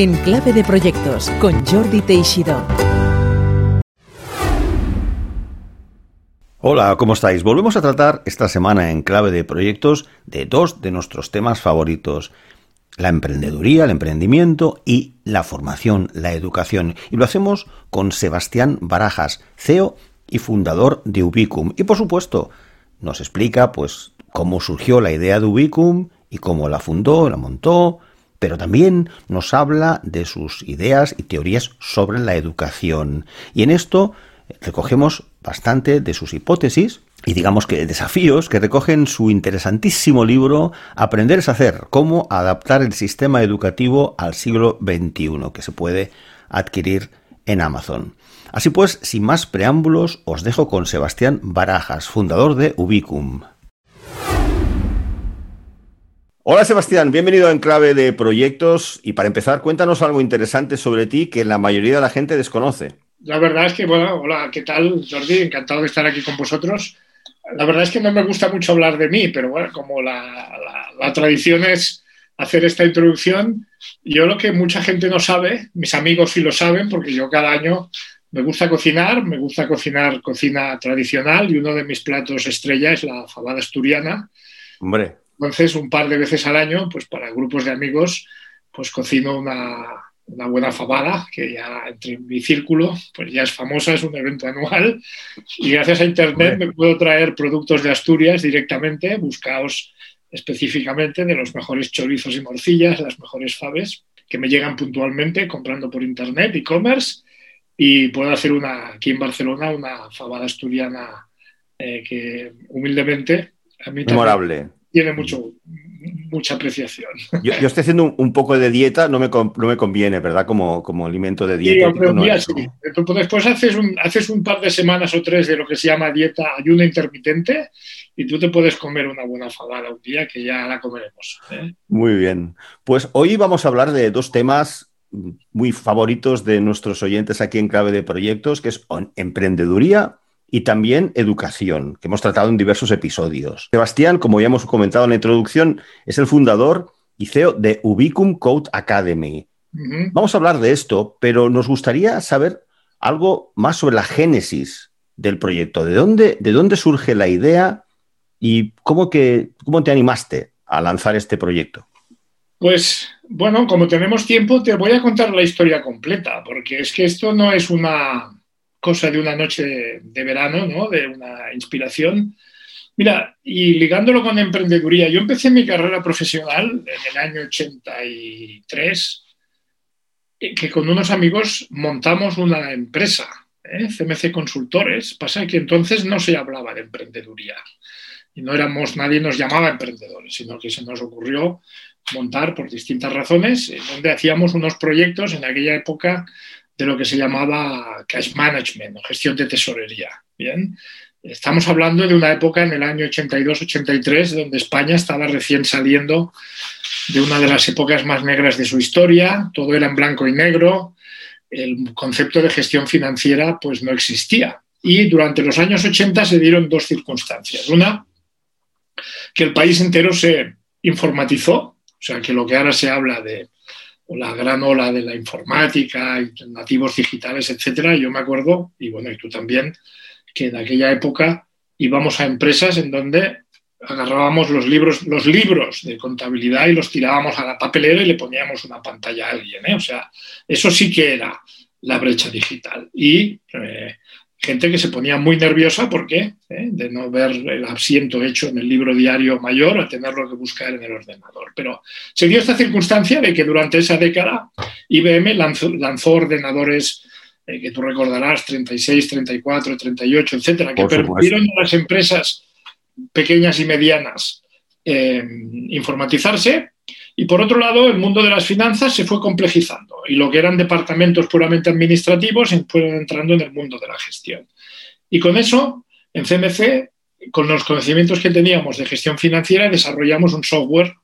En clave de proyectos con Jordi Teixidó. Hola, ¿cómo estáis? Volvemos a tratar esta semana en clave de proyectos de dos de nuestros temas favoritos. La emprendeduría, el emprendimiento y la formación, la educación. Y lo hacemos con Sebastián Barajas, CEO y fundador de Ubicum. Y por supuesto, nos explica pues cómo surgió la idea de Ubicum y cómo la fundó, la montó, pero también nos habla de sus ideas y teorías sobre la educación. Y en esto recogemos bastante de sus hipótesis y digamos que desafíos que recogen su interesantísimo libro Aprender es hacer, cómo adaptar el sistema educativo al siglo XXI, que se puede adquirir en Amazon. Así pues, sin más preámbulos, os dejo con Sebastián Barajas, fundador de Ubicum. Hola Sebastián, bienvenido en clave de proyectos y para empezar cuéntanos algo interesante sobre ti que la mayoría de la gente desconoce. La verdad es que, bueno, hola, ¿qué tal Jordi? Encantado de estar aquí con vosotros. La verdad es que no me gusta mucho hablar de mí, pero bueno, como la, tradición es hacer esta introducción, yo lo que mucha gente no sabe, mis amigos sí lo saben, porque yo cada año me gusta cocinar, me gusta cocinar cocina tradicional y uno de mis platos estrella es la fabada asturiana. Hombre. Entonces, un par de veces al año, pues para grupos de amigos, pues cocino una, una buena fabada, que ya entre mi círculo, pues ya es famosa, es un evento anual. Y gracias a Internet me puedo traer productos de Asturias directamente, buscaos específicamente de los mejores chorizos y morcillas, las mejores faves, que me llegan puntualmente comprando por Internet, e-commerce. Y puedo hacer una, aquí en Barcelona, una fabada asturiana eh, que humildemente a mí Memorable. Tiene mucho, mucha apreciación. Yo, estoy haciendo un, poco de dieta, no me, no me conviene, ¿verdad? Como, como alimento de dieta. Sí, Después haces un, haces un par de semanas o tres de lo que se llama dieta ayuno intermitente y tú te puedes comer una buena fabada un día que ya la comeremos. ¿eh? Muy bien. Pues hoy vamos a hablar de dos temas muy favoritos de nuestros oyentes aquí en Clave de Proyectos, que es emprendeduría y también educación, que hemos tratado en diversos episodios. Sebastián, como ya hemos comentado en la introducción, es el fundador y CEO de Ubicum Code Academy. Vamos a hablar de esto, pero nos gustaría saber algo más sobre la génesis del proyecto. ¿De dónde, de dónde surge la idea y cómo, que, cómo te animaste a lanzar este proyecto? Pues bueno, como tenemos tiempo, te voy a contar la historia completa, porque es que esto no es una, cosa de una noche de, verano, ¿no? de una inspiración. Mira, y ligándolo con emprendeduría, yo empecé mi carrera profesional en el año 83, eh, que con unos amigos montamos una empresa, ¿eh? CMC Consultores. Pasa que entonces no se hablaba de emprendeduría y no éramos, nadie nos llamaba emprendedores, sino que se nos ocurrió montar por distintas razones, donde hacíamos unos proyectos en aquella época de lo que se llamaba cash management o gestión de tesorería. Bien, estamos hablando de una época en el año 82-83 donde España estaba recién saliendo de una de las épocas más negras de su historia, todo era en blanco y negro, el concepto de gestión financiera pues no existía. Y durante los años 80 se dieron dos circunstancias. Una, que el país entero se informatizó, o sea, que lo que ahora se habla de o la gran ola de la informática, nativos digitales, etcétera, yo me acuerdo, y bueno, y tú también, que en aquella época íbamos a empresas en donde agarrábamos los libros, los libros de contabilidad y los tirábamos a la papelera y le poníamos una pantalla a alguien. ¿eh? O sea, eso sí que era la brecha digital. Y eh, gente que se ponía muy nerviosa porque ¿eh? de no ver el asiento hecho en el libro diario mayor a tenerlo que buscar en el ordenador. Pero se dio esta circunstancia de que durante esa década IBM lanzó, ordenadores eh, que tú recordarás, 36, 34, 38, etcétera, que permitieron a las empresas pequeñas y medianas eh, informatizarse y por otro lado, el mundo de las finanzas se fue complejizando y lo que eran departamentos puramente administrativos fueron entrando en el mundo de la gestión. Y con eso, en CMC, con los conocimientos que teníamos de gestión financiera, desarrollamos un software,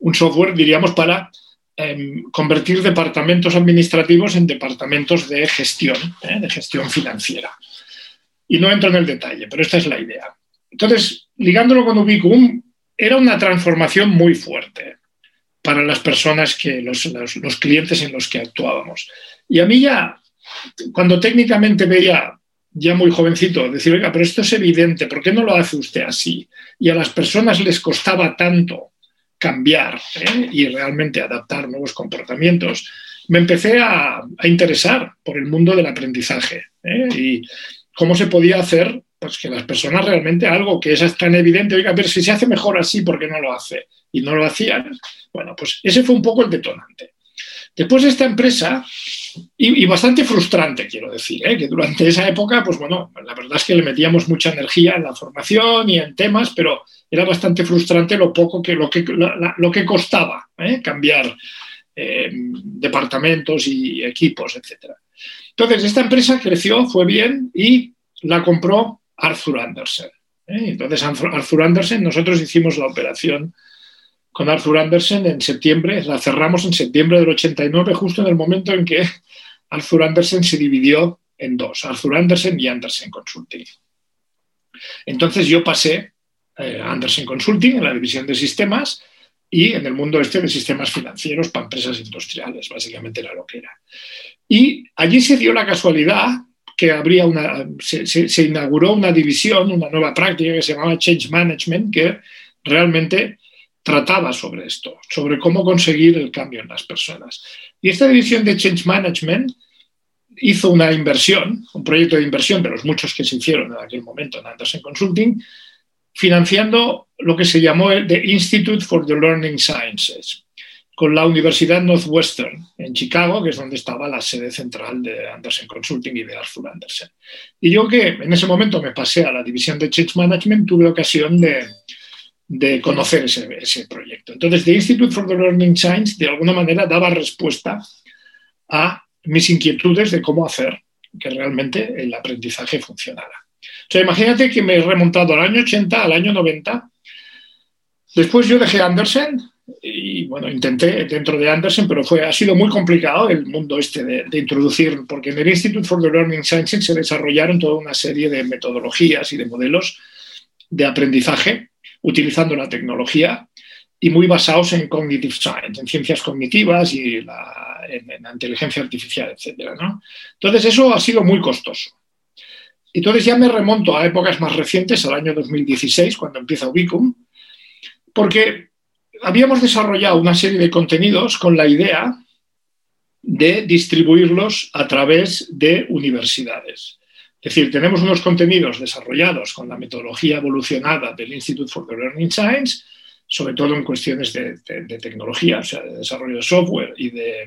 un software, diríamos, para em, convertir departamentos administrativos en departamentos de gestión, ¿eh? de gestión financiera. Y no entro en el detalle, pero esta es la idea. Entonces, ligándolo con Ubicum, era una transformación muy fuerte. para las personas que, los, los, clientes en los que actuábamos. Y a mí ya, cuando técnicamente veía ya muy jovencito, decir, oiga, pero esto es evidente, ¿por qué no lo hace usted así? Y a las personas les costaba tanto cambiar ¿eh? y realmente adaptar nuevos comportamientos, me empecé a, a interesar por el mundo del aprendizaje ¿eh? y cómo se podía hacer pues que las personas realmente algo que es tan evidente, oiga, pero si se hace mejor así, ¿por qué no lo hace? Y no lo hacían. Bueno, pues ese fue un poco el detonante. Después de esta empresa, y, bastante frustrante, quiero decir, ¿eh? que durante esa época, pues bueno, la verdad es que le metíamos mucha energía en la formación y en temas, pero era bastante frustrante lo poco que, lo que, lo que costaba ¿eh? cambiar eh, departamentos y equipos, etc. Entonces, esta empresa creció, fue bien y la compró Arthur Andersen. ¿eh? Entonces, Arthur Andersen, nosotros hicimos la operación con Arthur Andersen en septiembre, la cerramos en septiembre del 89, justo en el momento en que Arthur Andersen se dividió en dos, Arthur Andersen y Andersen Consulting. Entonces yo pasé eh, a Andersen Consulting en la división de sistemas y en el mundo este de sistemas financieros para empresas industriales, básicamente era lo que era. Y allí se dio la casualidad que una, se, inauguró una división, una nueva práctica que se llamaba Change Management, que realmente trataba sobre esto, sobre cómo conseguir el cambio en las personas. Y esta división de Change Management hizo una inversión, un proyecto de inversión de los muchos que se hicieron en aquel momento en Anderson Consulting, financiando lo que se llamó el The Institute for the Learning Sciences con la Universidad Northwestern en Chicago, que es donde estaba la sede central de Andersen Consulting y de Arthur Andersen. Y yo que en ese momento me pasé a la división de Change Management, tuve ocasión de, de conocer ese, ese, proyecto. Entonces, The Institute for the Learning Science, de alguna manera, daba respuesta a mis inquietudes de cómo hacer que realmente el aprendizaje funcionara. O sea, imagínate que me he remontado al año 80, al año 90. Después yo dejé Andersen, y bueno, intenté dentro de Andersen, pero fue, ha sido muy complicado el mundo este de, introducir, porque en el Institute for the Learning Sciences se desarrollaron toda una serie de metodologías y de modelos de aprendizaje utilizando la tecnología y muy basados en cognitive science, en ciencias cognitivas y la, en, la inteligencia artificial, etc. ¿no? Entonces eso ha sido muy costoso. Entonces ya me remonto a épocas más recientes, al año 2016, cuando empieza Ubicum, porque habíamos desarrollado una serie de contenidos con la idea de distribuirlos a través de universidades. Es decir, tenemos unos contenidos desarrollados con la metodología evolucionada del Institute for the Learning Science, sobre todo en cuestiones de, tecnología, o sea, de desarrollo de software y de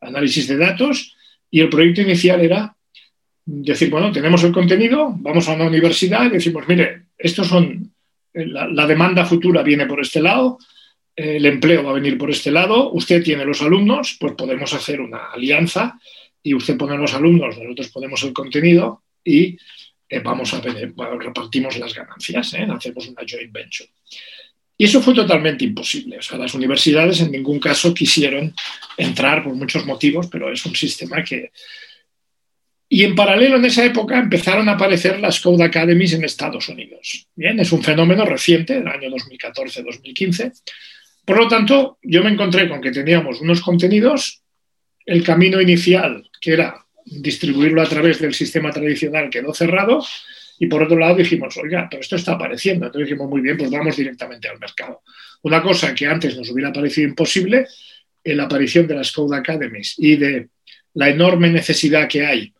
análisis de datos, y el proyecto inicial era decir, bueno, tenemos el contenido, vamos a una universidad y decimos, mire, estos son, la demanda futura viene por este lado, el empleo va a venir por este lado, usted tiene los alumnos, pues podemos hacer una alianza y usted pone los alumnos, nosotros ponemos el contenido y eh, vamos a repartimos las ganancias, ¿eh? hacemos una joint venture. Y eso fue totalmente imposible. O sea, las universidades en ningún caso quisieron entrar por muchos motivos, pero es un sistema que... Y en paralelo en esa época empezaron a aparecer las Code Academies en Estados Unidos. Bien, es un fenómeno reciente, del año 2014-2015 por lo tanto, yo me encontré con que teníamos unos contenidos, el camino inicial, que era distribuirlo a través del sistema tradicional, quedó cerrado, y por otro lado dijimos, oiga, pero esto está apareciendo. Entonces dijimos, muy bien, pues vamos directamente al mercado. Una cosa que antes nos hubiera parecido imposible, en la aparición de las Code Academies y de la enorme necesidad que hay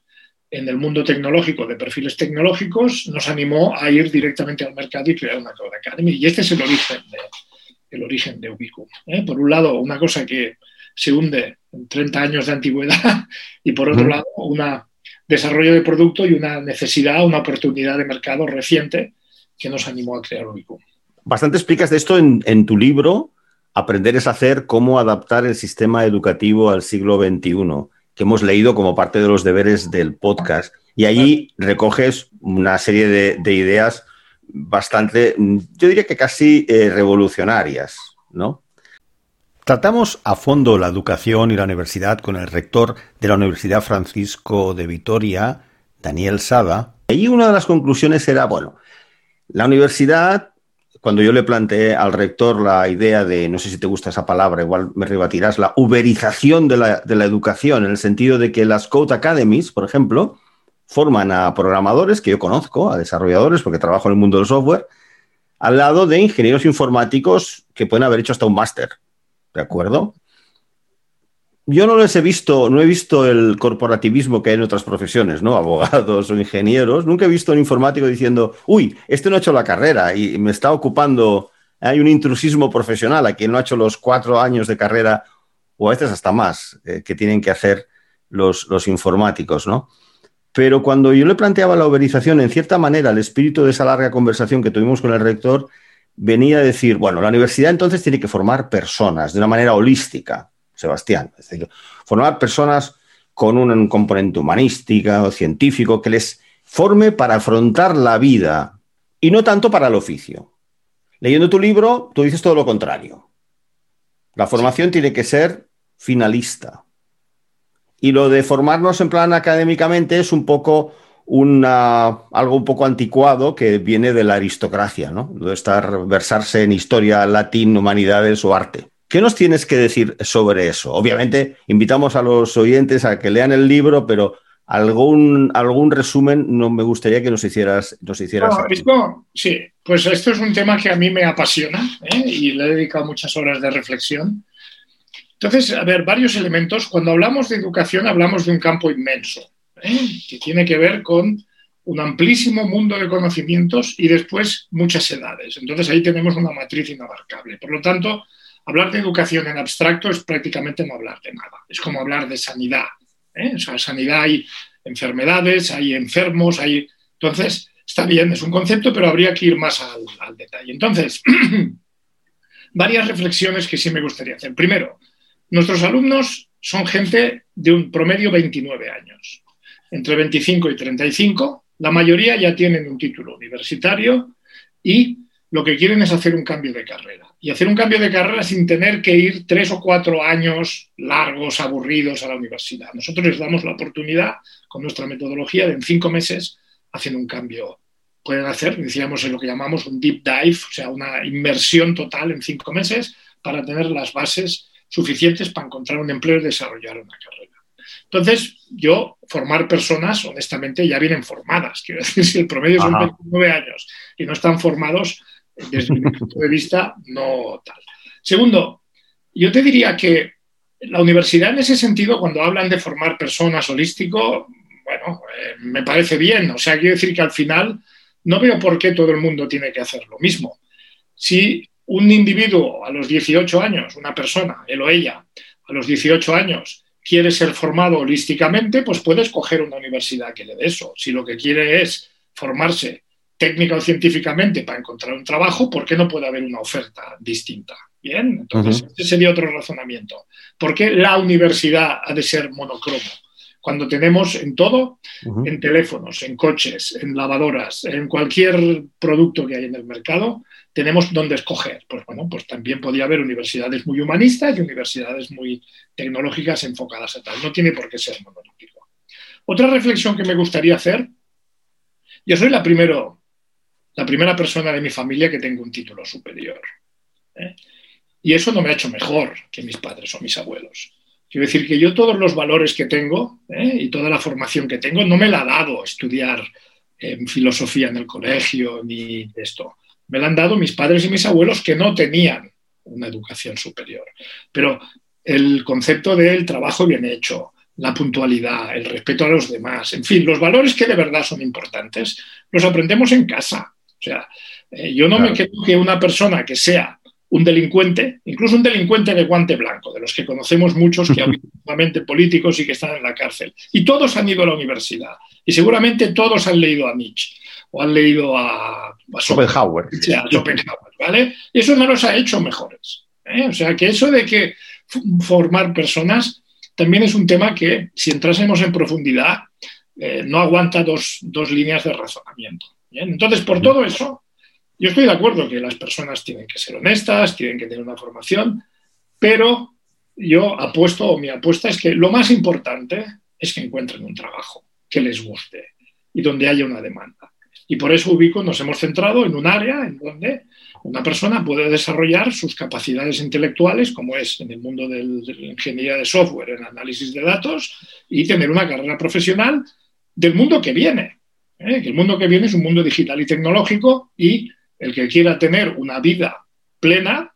en el mundo tecnológico de perfiles tecnológicos, nos animó a ir directamente al mercado y crear una Code Academy. Y este es el origen de, el origen de Ubicum. ¿eh? Por un lado, una cosa que se hunde en 30 años de antigüedad y por otro lado, un desarrollo de producto y una necesidad, una oportunidad de mercado reciente que nos animó a crear Ubicum. Bastante explicas de esto en, tu libro, Aprender es hacer, cómo adaptar el sistema educativo al siglo XXI, que hemos leído como parte de los deberes del podcast. Y allí recoges una serie de ideas bastante, yo diría que casi eh, revolucionarias, ¿no? Tratamos a fondo la educación y la universidad con el rector de la Universidad Francisco de Vitoria, Daniel Sada, y una de las conclusiones era, bueno, la universidad cuando yo le planteé al rector la idea de, no sé si te gusta esa palabra, igual me rebatirás, la uberización de la, de la educación, en el sentido de que las Code Academies, por ejemplo, forman a programadores que yo conozco, a desarrolladores, porque trabajo en el mundo del software, al lado de ingenieros informáticos que pueden haber hecho hasta un máster. ¿De acuerdo? Yo no les he visto, no he visto el corporativismo que hay en otras profesiones, ¿no? Abogados o ingenieros. Nunca he visto un informático diciendo, uy, este no ha hecho la carrera y me está ocupando. Hay un intrusismo profesional a quien no ha hecho los cuatro años de carrera, o a veces hasta más, eh, que tienen que hacer los, los informáticos, ¿no? Pero cuando yo le planteaba la uberización, en cierta manera, el espíritu de esa larga conversación que tuvimos con el rector venía a decir, bueno, la universidad entonces tiene que formar personas de una manera holística, Sebastián, es decir, formar personas con un componente humanística o científico que les forme para afrontar la vida y no tanto para el oficio. Leyendo tu libro, tú dices todo lo contrario. La formación tiene que ser finalista. Y lo de formarnos en plan académicamente es un poco una, algo un poco anticuado que viene de la aristocracia, ¿no? De estar, versarse en historia, latín, humanidades o arte. ¿Qué nos tienes que decir sobre eso? Obviamente, invitamos a los oyentes a que lean el libro, pero algún, algún resumen no me gustaría que nos hicieras. Nos hicieras sí, pues esto es un tema que a mí me apasiona ¿eh? y le he dedicado muchas horas de reflexión. Entonces, a ver, varios elementos. Cuando hablamos de educación, hablamos de un campo inmenso, ¿eh? que tiene que ver con un amplísimo mundo de conocimientos y después muchas edades. Entonces, ahí tenemos una matriz inabarcable. Por lo tanto, hablar de educación en abstracto es prácticamente no hablar de nada. Es como hablar de sanidad. ¿eh? O sea, sanidad hay enfermedades, hay enfermos, hay... Entonces, está bien, es un concepto, pero habría que ir más al, al detalle. Entonces, varias reflexiones que sí me gustaría hacer. Primero, Nuestros alumnos son gente de un promedio 29 años, entre 25 y 35. La mayoría ya tienen un título universitario y lo que quieren es hacer un cambio de carrera. Y hacer un cambio de carrera sin tener que ir tres o cuatro años largos, aburridos a la universidad. Nosotros les damos la oportunidad, con nuestra metodología, de en cinco meses hacer un cambio. Pueden hacer, decíamos, en lo que llamamos un deep dive, o sea, una inmersión total en cinco meses para tener las bases suficientes para encontrar un empleo y desarrollar una carrera. Entonces, yo, formar personas, honestamente, ya vienen formadas. Quiero decir, si el promedio son 29 años y no están formados, desde mi punto de vista, no tal. Segundo, yo te diría que la universidad en ese sentido, cuando hablan de formar personas holístico, bueno, eh, me parece bien. O sea, quiero decir que al final no veo por qué todo el mundo tiene que hacer lo mismo. Si un individuo a los 18 años, una persona, él o ella, a los 18 años, quiere ser formado holísticamente, pues puede escoger una universidad que le dé eso. Si lo que quiere es formarse técnica o científicamente para encontrar un trabajo, ¿por qué no puede haber una oferta distinta? Bien, entonces ese sería otro razonamiento. ¿Por qué la universidad ha de ser monocromo? Cuando tenemos en todo, en teléfonos, en coches, en lavadoras, en cualquier producto que hay en el mercado, tenemos dónde escoger. Pues bueno, pues también podría haber universidades muy humanistas y universidades muy tecnológicas enfocadas a tal. No tiene por qué ser monolítico. Otra reflexión que me gustaría hacer, yo soy la, primero, la primera persona de mi familia que tengo un título superior. ¿eh? Y eso no me ha hecho mejor que mis padres o mis abuelos. Quiero decir que yo todos los valores que tengo ¿eh? y toda la formación que tengo no me la ha dado estudiar en filosofía en el colegio ni esto me la han dado mis padres y mis abuelos que no tenían una educación superior. Pero el concepto del trabajo bien hecho, la puntualidad, el respeto a los demás, en fin, los valores que de verdad son importantes, los aprendemos en casa. O sea, eh, yo no me creo que una persona que sea un delincuente, incluso un delincuente de guante blanco, de los que conocemos muchos que han políticos y que están en la cárcel, y todos han ido a la universidad, y seguramente todos han leído a Nietzsche o han leído a, Schopenhauer. ¿vale? Y eso no los ha hecho mejores. ¿eh? O sea, que eso de que formar personas también es un tema que, si entrásemos en profundidad, eh, no aguanta dos, dos, líneas de razonamiento. Entonces, por todo eso, yo estoy de acuerdo que las personas tienen que ser honestas, tienen que tener una formación, pero yo apuesto, o mi apuesta es que lo más importante es que encuentren un trabajo que les guste y donde haya una demanda. Y por eso Ubico nos hemos centrado en un área en donde una persona puede desarrollar sus capacidades intelectuales, como es en el mundo de la ingeniería de software, en análisis de datos, y tener una carrera profesional del mundo que viene. ¿eh? El mundo que viene es un mundo digital y tecnológico y el que quiera tener una vida plena,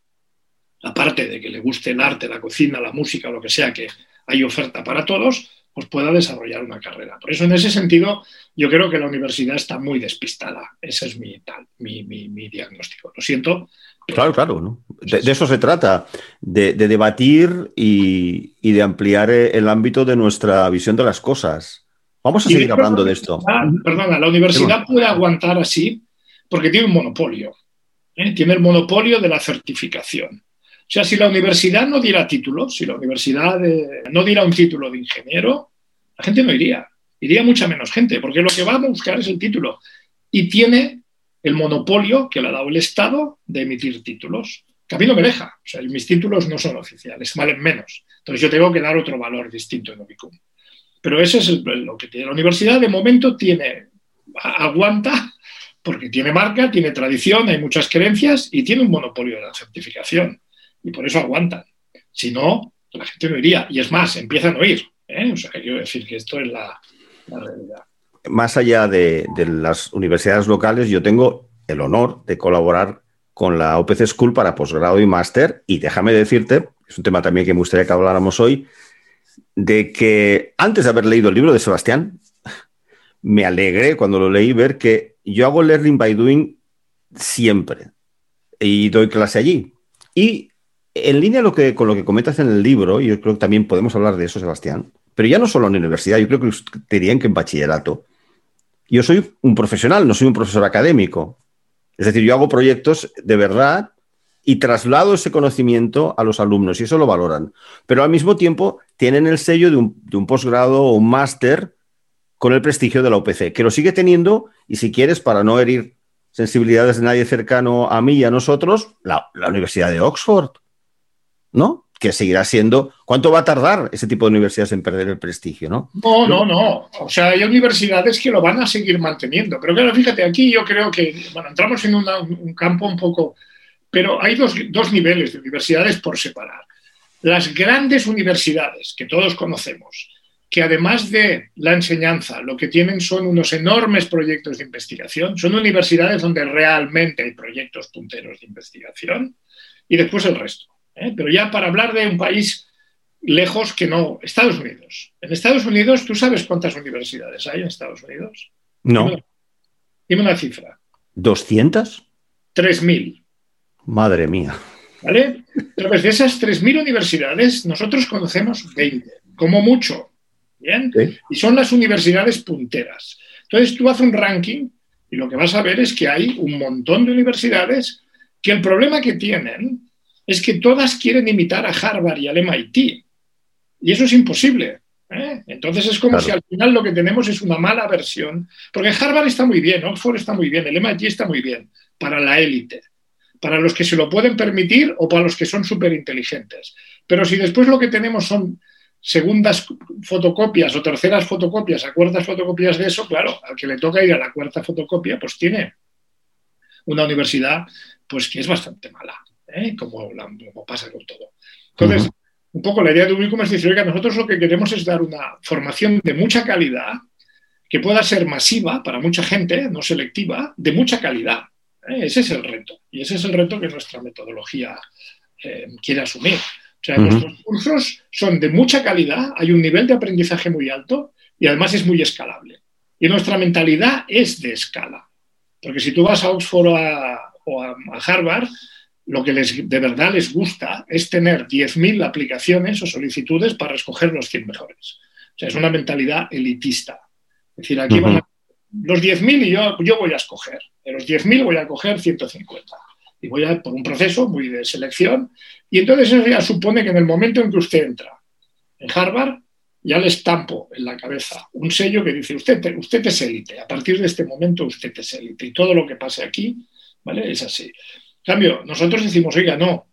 aparte de que le guste el arte, la cocina, la música, lo que sea, que hay oferta para todos, pues pueda desarrollar una carrera. Por eso, en ese sentido, yo creo que la universidad está muy despistada. Ese es mi, tal, mi, diagnóstico. Lo siento. Claro, claro. ¿no? De, eso se trata, de, debatir y, de ampliar el ámbito de nuestra visión de las cosas. Vamos a seguir hablando de esto. Perdona, la universidad puede aguantar así porque tiene un monopolio. ¿eh? Tiene el monopolio de la certificación. O sea, si la universidad no diera títulos, si la universidad no diera un título de ingeniero, la gente no iría. Iría mucha menos gente, porque lo que va a buscar es el título. Y tiene el monopolio que le ha dado el Estado de emitir títulos. Que a mí no me deja. O sea, mis títulos no son oficiales, valen menos. Entonces yo tengo que dar otro valor distinto en Ubicum. Pero eso es lo que tiene. La universidad de momento tiene, aguanta porque tiene marca, tiene tradición, hay muchas creencias y tiene un monopolio de la certificación y por eso aguantan. Si no, la gente no iría. Y es más, empiezan a oír. ¿eh? O sea, quiero decir que esto es la, realidad. Más allá de, las universidades locales, yo tengo el honor de colaborar con la OPC School para posgrado y máster. Y déjame decirte, es un tema también que me gustaría que habláramos hoy, de que antes de haber leído el libro de Sebastián, me alegré cuando lo leí ver que yo hago learning by doing siempre y doy clase allí. Y en línea lo que, con lo que comentas en el libro, yo creo que también podemos hablar de eso, Sebastián, pero ya no solo en la universidad, yo creo que te dirían que en bachillerato. Yo soy un profesional, no soy un profesor académico. Es decir, yo hago proyectos de verdad y traslado ese conocimiento a los alumnos y eso lo valoran. Pero al mismo tiempo tienen el sello de un, de un posgrado o un máster con el prestigio de la UPC, que lo sigue teniendo y si quieres, para no herir sensibilidades de nadie cercano a mí y a nosotros, la Universidad de Oxford ¿no? Que seguirá siendo. ¿Cuánto va a tardar ese tipo de universidades en perder el prestigio, no? No, no, no. O sea, hay universidades que lo van a seguir manteniendo. Pero claro, fíjate, aquí yo creo que, bueno, entramos en un campo un poco. Pero hay dos, dos niveles de universidades por separar. Las grandes universidades que todos conocemos, que además de la enseñanza, lo que tienen son unos enormes proyectos de investigación, son universidades donde realmente hay proyectos punteros de investigación, y después el resto. ¿eh? pero ya para hablar de un país lejos que no, Estados Unidos. En Estados Unidos, ¿tú sabes cuántas universidades hay en Estados Unidos? No. Dime una, cifra. ¿200? 3.000. Madre mía. ¿Vale? Pero pues de esas 3.000 universidades, nosotros conocemos 20, como mucho. ¿Bien? Y son las universidades punteras. Entonces tú haces un ranking y lo que vas a ver es que hay un montón de universidades que el problema que tienen es que todas quieren imitar a Harvard y al MIT. Y eso es imposible. ¿eh? Entonces es como si al final lo que tenemos es una mala versión, porque Harvard está muy bien, Oxford está muy bien, el MIT está muy bien para la élite, para los que se lo pueden permitir o para los que son súper inteligentes. Pero si después lo que tenemos son segundas fotocopias o terceras fotocopias a cuartas fotocopias de eso, claro, al que le toca ir a la cuarta fotocopia, pues tiene una universidad pues que es bastante mala. ¿eh? como, pasa con todo. Entonces, un poco la idea de Ubicum es decir, oiga, nosotros lo que queremos es dar una formación de mucha calidad, que pueda ser masiva para mucha gente, no selectiva, de mucha calidad. ¿eh? Ese es el reto. Y ese es el reto que nuestra metodología eh, quiere asumir. O sea, nuestros cursos son de mucha calidad, hay un nivel de aprendizaje muy alto y además es muy escalable. Y nuestra mentalidad es de escala. Porque si tú vas a Oxford o a Harvard, lo que les, de verdad les gusta es tener 10.000 aplicaciones o solicitudes para escoger los 100 mejores. O sea, es una mentalidad elitista. Es decir, aquí van los 10.000 y yo, yo voy a escoger. De los 10.000 voy a coger 150. Y voy a por un proceso muy de selección. Y entonces eso ya supone que en el momento en que usted entra en Harvard, ya le estampo en la cabeza un sello que dice, usted, usted es élite. A partir de este momento usted es élite. Y todo lo que pase aquí, ¿vale? Es así cambio, nosotros decimos, oiga, no,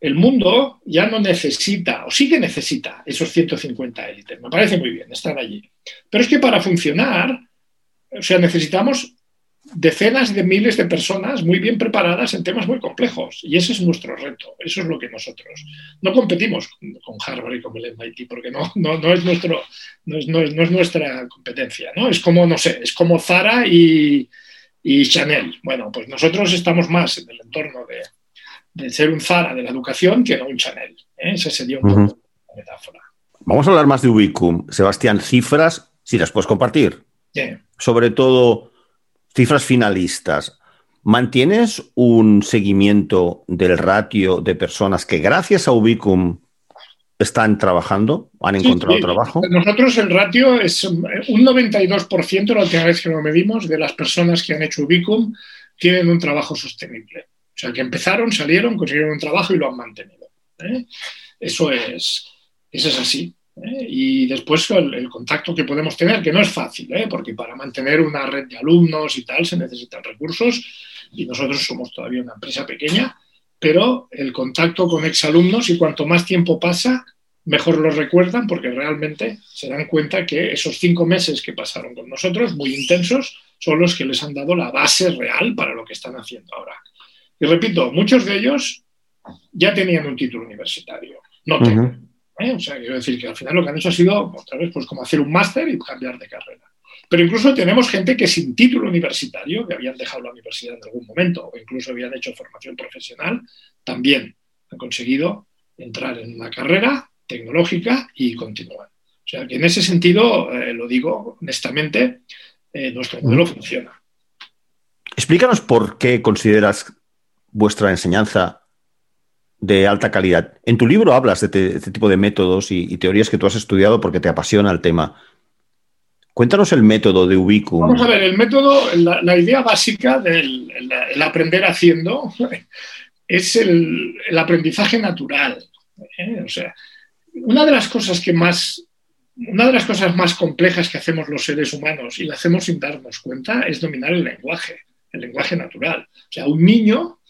el mundo ya no necesita, o sí que necesita esos 150 élites. Me parece muy bien, están allí. Pero es que para funcionar, o sea, necesitamos decenas de miles de personas muy bien preparadas en temas muy complejos. Y ese es nuestro reto. Eso es lo que nosotros. No competimos con Harvard y con el MIT porque no, no, no es, nuestro, no es, no, es, nuestra competencia. ¿no? Es como, no sé, es como Zara y, y Chanel. Bueno, pues nosotros estamos más en el entorno de, de ser un Zara de la educación que no un Chanel. ¿eh? Esa sería un poco la metáfora. Vamos a hablar más de Ubicum. Sebastián, cifras, si las puedes compartir. Sobre todo cifras finalistas. ¿Mantienes un seguimiento del ratio de personas que gracias a Ubicum están trabajando, han encontrado trabajo? Nosotros el ratio es un 92%, la última vez que lo medimos, de las personas que han hecho Ubicum tienen un trabajo sostenible. O sea, que empezaron, salieron, consiguieron un trabajo y lo han mantenido. ¿eh? Eso, es, eso es así. ¿Eh? Y después el, contacto que podemos tener, que no es fácil, ¿eh? porque para mantener una red de alumnos y tal se necesitan recursos y nosotros somos todavía una empresa pequeña, pero el contacto con exalumnos y cuanto más tiempo pasa, mejor lo recuerdan porque realmente se dan cuenta que esos cinco meses que pasaron con nosotros, muy intensos, son los que les han dado la base real para lo que están haciendo ahora. Y repito, muchos de ellos ya tenían un título universitario, no tengo. ¿Eh? O sea, quiero decir que al final lo que han hecho ha sido, otra vez, pues como hacer un máster y cambiar de carrera. Pero incluso tenemos gente que sin título universitario, que habían dejado la universidad en algún momento o incluso habían hecho formación profesional, también han conseguido entrar en una carrera tecnológica y continuar. O sea, que en ese sentido, eh, lo digo honestamente, eh, nuestro modelo funciona. Explícanos por qué consideras vuestra enseñanza de alta calidad. En tu libro hablas de este tipo de métodos y, teorías que tú has estudiado porque te apasiona el tema. Cuéntanos el método de Ubicum. Vamos a ver, el método, la, idea básica del aprender haciendo es el, aprendizaje natural. ¿eh? O sea, una de las cosas que más, una de las cosas más complejas que hacemos los seres humanos y lo hacemos sin darnos cuenta es dominar el lenguaje, el lenguaje natural. O sea, un niño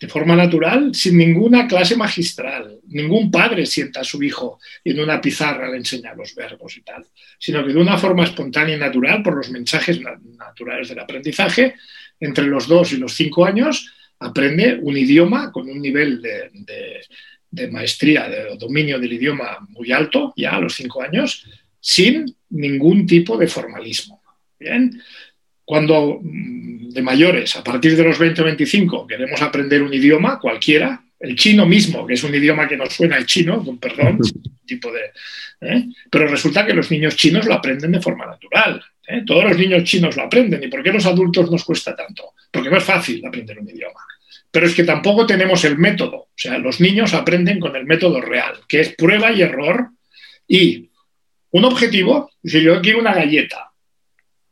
de forma natural, sin ninguna clase magistral. Ningún padre sienta a su hijo en una pizarra le enseña los verbos y tal, sino que de una forma espontánea y natural, por los mensajes naturales del aprendizaje, entre los dos y los cinco años, aprende un idioma con un nivel de, maestría, de dominio del idioma muy alto, ya a los cinco años, sin ningún tipo de formalismo. Bien, cuando mm, de mayores, a partir de los 20 o 25, queremos aprender un idioma cualquiera, el chino mismo, que es un idioma que nos suena el chino, con perdón, tipo de, ¿eh? pero resulta que los niños chinos lo aprenden de forma natural. ¿eh? Todos los niños chinos lo aprenden. ¿Y por qué los adultos nos cuesta tanto? Porque no es fácil aprender un idioma. Pero es que tampoco tenemos el método. O sea, los niños aprenden con el método real, que es prueba y error y un objetivo. Si yo quiero una galleta,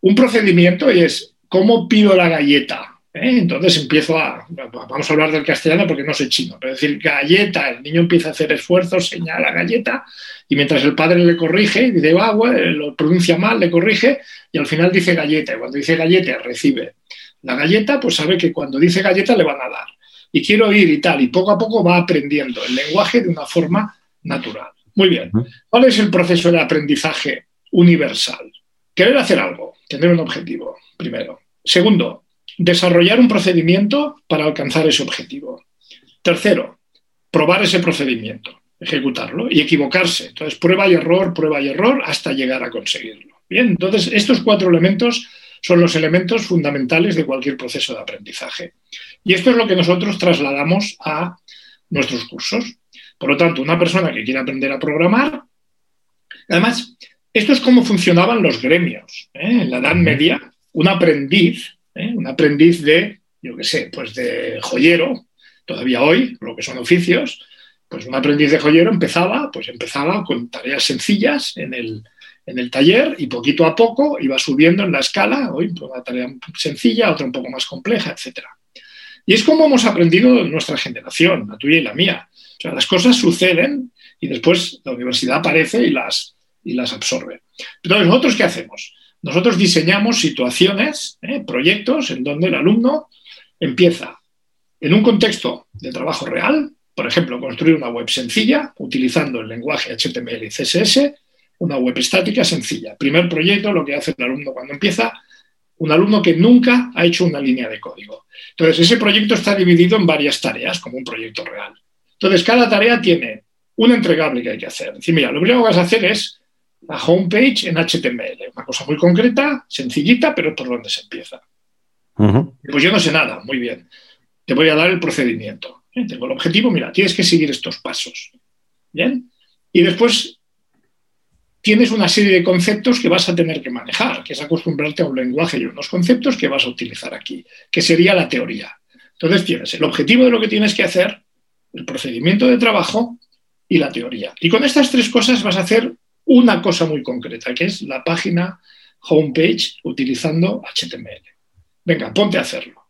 un procedimiento y es cómo pido la galleta. ¿Eh? Entonces empiezo a, vamos a hablar del castellano porque no sé chino, pero decir galleta, el niño empieza a hacer esfuerzos, señala galleta, y mientras el padre le corrige, dice, ah, lo pronuncia mal, le corrige, y al final dice galleta, y cuando dice galleta recibe la galleta, pues sabe que cuando dice galleta le van a dar. Y quiero ir y tal, y poco a poco va aprendiendo el lenguaje de una forma natural. Muy bien. ¿Cuál es el proceso de aprendizaje universal? Querer hacer algo, tener un objetivo, primero. Segundo, desarrollar un procedimiento para alcanzar ese objetivo. Tercero, probar ese procedimiento, ejecutarlo y equivocarse. Entonces, prueba y error, prueba y error hasta llegar a conseguirlo. Bien, entonces estos cuatro elementos son los elementos fundamentales de cualquier proceso de aprendizaje. Y esto es lo que nosotros trasladamos a nuestros cursos. Por lo tanto, una persona que quiere aprender a programar, además, esto es cómo funcionaban los gremios. ¿eh? En la Edad Media, un aprendiz, ¿eh? un aprendiz de, yo qué sé, pues de joyero, todavía hoy, lo que son oficios, pues un aprendiz de joyero empezaba, pues empezaba con tareas sencillas en el, en el taller y poquito a poco iba subiendo en la escala, hoy pues una tarea sencilla, otra un poco más compleja, etc. Y es como hemos aprendido en nuestra generación, la tuya y la mía. O sea, las cosas suceden y después la universidad aparece y las, y las absorbe. Entonces, ¿nosotros qué hacemos? Nosotros diseñamos situaciones, ¿eh? proyectos en donde el alumno empieza en un contexto de trabajo real, por ejemplo, construir una web sencilla utilizando el lenguaje HTML y CSS, una web estática sencilla. Primer proyecto, lo que hace el alumno cuando empieza, un alumno que nunca ha hecho una línea de código. Entonces, ese proyecto está dividido en varias tareas, como un proyecto real. Entonces, cada tarea tiene un entregable que hay que hacer. Decir, mira, lo primero que vas a hacer es la homepage en HTML, una cosa muy concreta, sencillita, pero por donde se empieza. Pues yo no sé nada, muy bien. Te voy a dar el procedimiento. ¿eh? Tengo el objetivo, mira, tienes que seguir estos pasos. ¿Bien? Y después tienes una serie de conceptos que vas a tener que manejar, que es acostumbrarte a un lenguaje y unos conceptos que vas a utilizar aquí, que sería la teoría. Entonces tienes el objetivo de lo que tienes que hacer, el procedimiento de trabajo y la teoría. Y con estas tres cosas vas a hacer una cosa muy concreta, que es la página homepage utilizando HTML. Venga, ponte a hacerlo.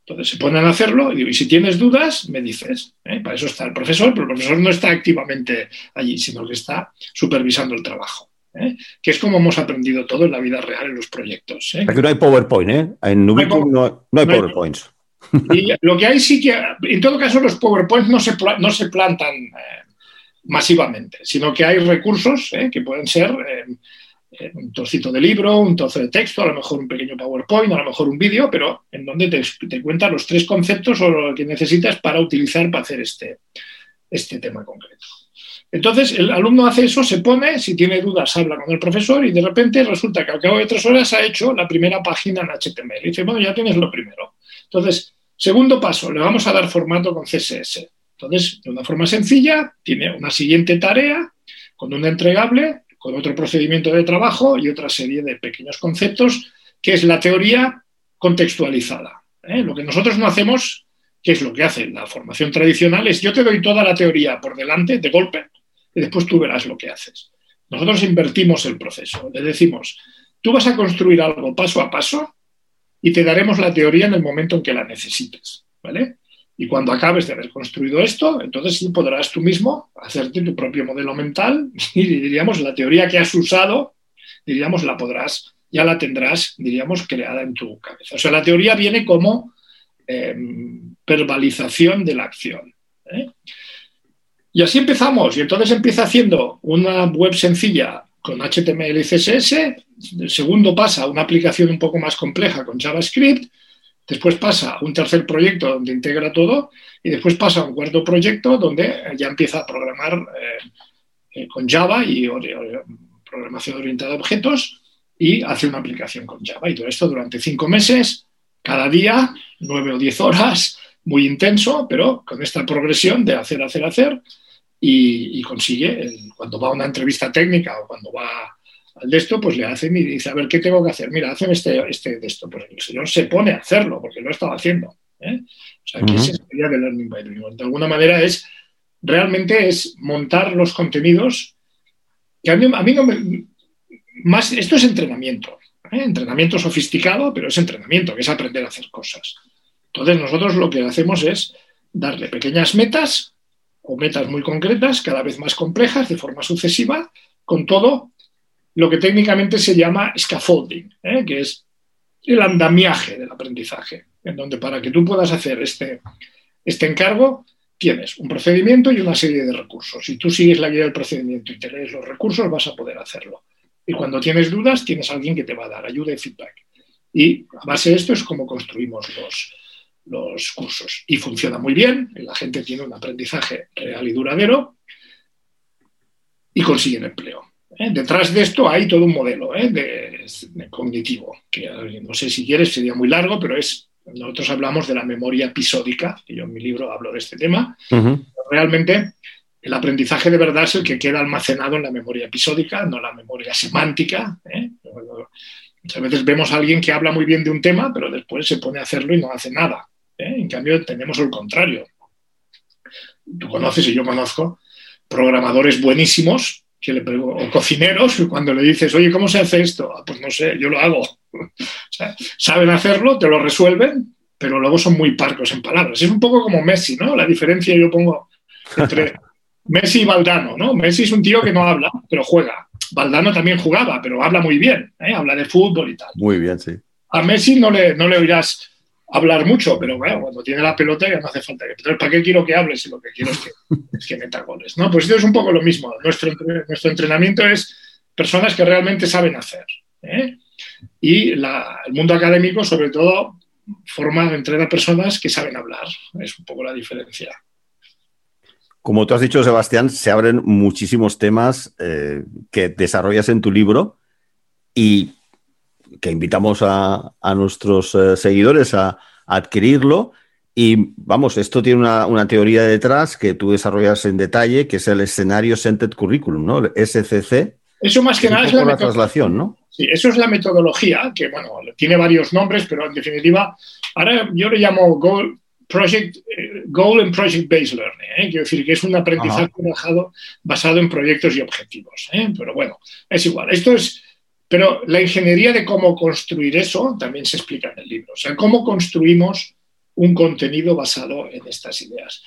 Entonces se ponen a hacerlo y, si tienes dudas, me dices. ¿eh? Para eso está el profesor, pero el profesor no está activamente allí, sino que está supervisando el trabajo. ¿eh? Que es como hemos aprendido todo en la vida real en los proyectos. ¿eh? Aquí no hay PowerPoint, ¿eh? En Ubiquiti no, hay, PowerPoints. Y lo que hay sí que, en todo caso, los PowerPoints no se, no se plantan masivamente, sino que hay recursos que pueden ser eh, un trocito de libro, un trozo de texto, a lo mejor un pequeño PowerPoint, a lo mejor un vídeo, pero en donde te, te cuenta los tres conceptos o lo que necesitas para utilizar para hacer este, este tema concreto. Entonces, el alumno hace eso, se pone, si tiene dudas, habla con el profesor y de repente resulta que al cabo de tres horas ha hecho la primera página en HTML. Y dice, bueno, ya tienes lo primero. Entonces, segundo paso, le vamos a dar formato con CSS. Entonces, de una forma sencilla, tiene una siguiente tarea con un entregable con otro procedimiento de trabajo y otra serie de pequeños conceptos, que es la teoría contextualizada. ¿eh? Lo que nosotros no hacemos, que es lo que hace la formación tradicional, es yo te doy toda la teoría por delante, de golpe, y después tú verás lo que haces. Nosotros invertimos el proceso, le decimos, tú vas a construir algo paso a paso y te daremos la teoría en el momento en que la necesites. ¿vale? Y cuando acabes de haber construido esto, entonces sí podrás tú mismo hacerte tu propio modelo mental y diríamos la teoría que has usado, diríamos la podrás, ya la tendrás, diríamos, creada en tu cabeza. O sea, la teoría viene como em, verbalización de la acción. ¿eh? Y así empezamos. Y entonces empieza haciendo una web sencilla con HTML y CSS. El segundo pasa a una aplicación un poco más compleja con JavaScript Después pasa a un tercer proyecto donde integra todo y después pasa a un cuarto proyecto donde ya empieza a programar eh, eh, con Java y programación orientada a objetos y hace una aplicación con Java. Y todo esto durante cinco meses, cada día, nueve o diez horas, muy intenso, pero con esta progresión de hacer, hacer, hacer y, consigue, cuando va a una entrevista técnica o cuando va al de esto, pues le hacen y dice, a ver, ¿qué tengo que hacer? Mira, hacen este, este de esto. Pues el señor se pone a hacerlo, porque lo estaba haciendo. ¿eh? O sea, que esa sería de Learning by Doing. De alguna manera es, realmente es montar los contenidos, que a mí, no me... Más, esto es entrenamiento, ¿eh? entrenamiento sofisticado, pero es entrenamiento, que es aprender a hacer cosas. Entonces nosotros lo que hacemos es darle pequeñas metas o metas muy concretas, cada vez más complejas, de forma sucesiva, con todo lo que técnicamente se llama scaffolding, ¿eh? que es el andamiaje del aprendizaje, en donde para que tú puedas hacer este, este encargo tienes un procedimiento y una serie de recursos. Si tú sigues la guía del procedimiento y te lees los recursos, vas a poder hacerlo. Y cuando tienes dudas, tienes alguien que te va a dar ayuda y feedback. Y a base de esto es como construimos los, los cursos. Y funciona muy bien, la gente tiene un aprendizaje real y duradero y consiguen empleo. ¿Eh? Detrás de esto hay todo un modelo ¿eh? de, cognitivo, que no sé si quieres, sería muy largo, pero es, nosotros hablamos de la memoria episódica, que yo en mi libro hablo de este tema. Realmente el aprendizaje de verdad es el que queda almacenado en la memoria episódica, no la memoria semántica. ¿eh? Muchas veces vemos a alguien que habla muy bien de un tema, pero después se pone a hacerlo y no hace nada. En cambio, tenemos el contrario. Tú conoces y yo conozco programadores buenísimos que le o cocineros, cuando le dices, oye, ¿cómo se hace esto? Ah, pues no sé, yo lo hago. saben hacerlo, te lo resuelven, pero luego son muy parcos en palabras. Es un poco como Messi, ¿no? La diferencia yo pongo entre Messi y Valdano, ¿no? Messi es un tío que no habla, pero juega. Valdano también jugaba, pero habla muy bien, ¿eh? habla de fútbol y tal. Muy bien, sí. A Messi no le, no le oirás hablar mucho, pero bueno, cuando tiene la pelota ya no hace falta. Entonces, ¿para qué quiero que hables si lo que quiero es que, es que meta goles? ¿no? Pues esto es un poco lo mismo. Nuestro, nuestro entrenamiento es personas que realmente saben hacer. ¿eh? y el mundo académico, sobre todo, forma, entrena personas que saben hablar. Es un poco la diferencia. Como tú has dicho, Sebastián, se abren muchísimos temas eh, que desarrollas en tu libro y que invitamos a, nuestros eh, seguidores a, adquirirlo. Y vamos, esto tiene una, teoría detrás que tú desarrollas en detalle, que es el escenario Centered Curriculum, ¿no? El SCC. Eso más que nada es la, traslación, ¿no? Sí, eso es la metodología, que bueno, tiene varios nombres, pero en definitiva, ahora yo le llamo Goal, project, eh, goal and Project Based Learning, ¿eh? quiero decir que es un aprendizaje basado, basado en proyectos y objetivos, ¿eh? pero bueno, es igual. Esto es, pero la ingeniería de cómo construir eso también se explica en el libro, o sea, cómo construimos un contenido basado en estas ideas.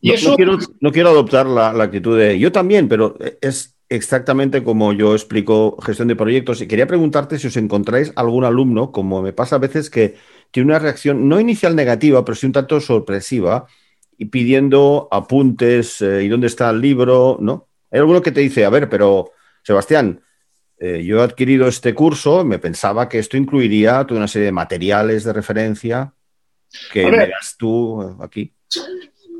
Y no, eso... no, quiero, adoptar la, la actitud de yo también, pero es exactamente como yo explico gestión de proyectos y quería preguntarte si os encontráis algún alumno, como me pasa a veces que tiene una reacción no inicial negativa, pero sí un tanto sorpresiva y pidiendo apuntes eh, y dónde está el libro, ¿no? Hay alguno que te dice, a ver, pero Sebastián, eh, yo he adquirido este curso, me pensaba que esto incluiría toda una serie de materiales de referencia que veas tú eh, aquí.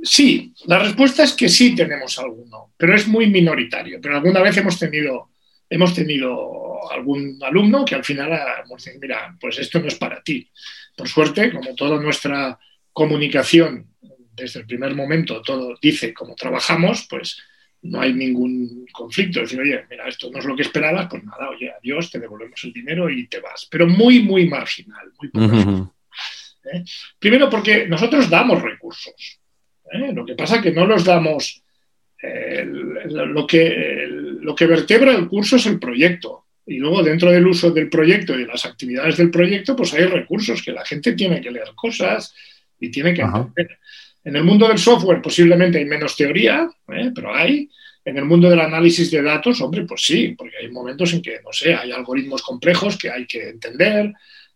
Sí, la respuesta es que sí tenemos alguno, pero es muy minoritario. Pero alguna vez hemos tenido, hemos tenido algún alumno que al final hemos dicho, mira, pues esto no es para ti. Por suerte, como toda nuestra comunicación desde el primer momento todo dice cómo trabajamos, pues no hay ningún conflicto. Decir, oye, mira, esto no es lo que esperabas, pues nada, oye, adiós, te devolvemos el dinero y te vas. Pero muy, muy marginal, muy ¿eh? Primero porque nosotros damos recursos. ¿eh? Lo que pasa es que no los damos. Eh, lo, que, lo que vertebra el curso es el proyecto. Y luego dentro del uso del proyecto y de las actividades del proyecto, pues hay recursos que la gente tiene que leer cosas y tiene que entender. En el mundo del software posiblemente hay menos teoría, ¿eh? pero hay. En el mundo del análisis de datos, hombre, pues sí, porque hay momentos en que, no sé, hay algoritmos complejos que hay que entender,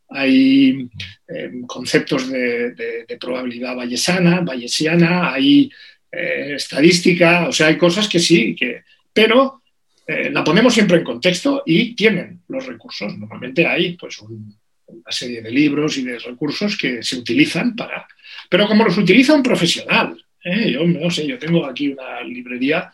hay eh, conceptos de, probabilidad bayesiana, bayesiana hay eh, estadística, o sea, hay cosas que sí, que, pero la ponemos siempre en contexto y tienen los recursos. Normalmente hay pues, una serie de libros y de recursos que se utilizan para... Pero como los utiliza un profesional, yo no sé, yo tengo aquí una librería,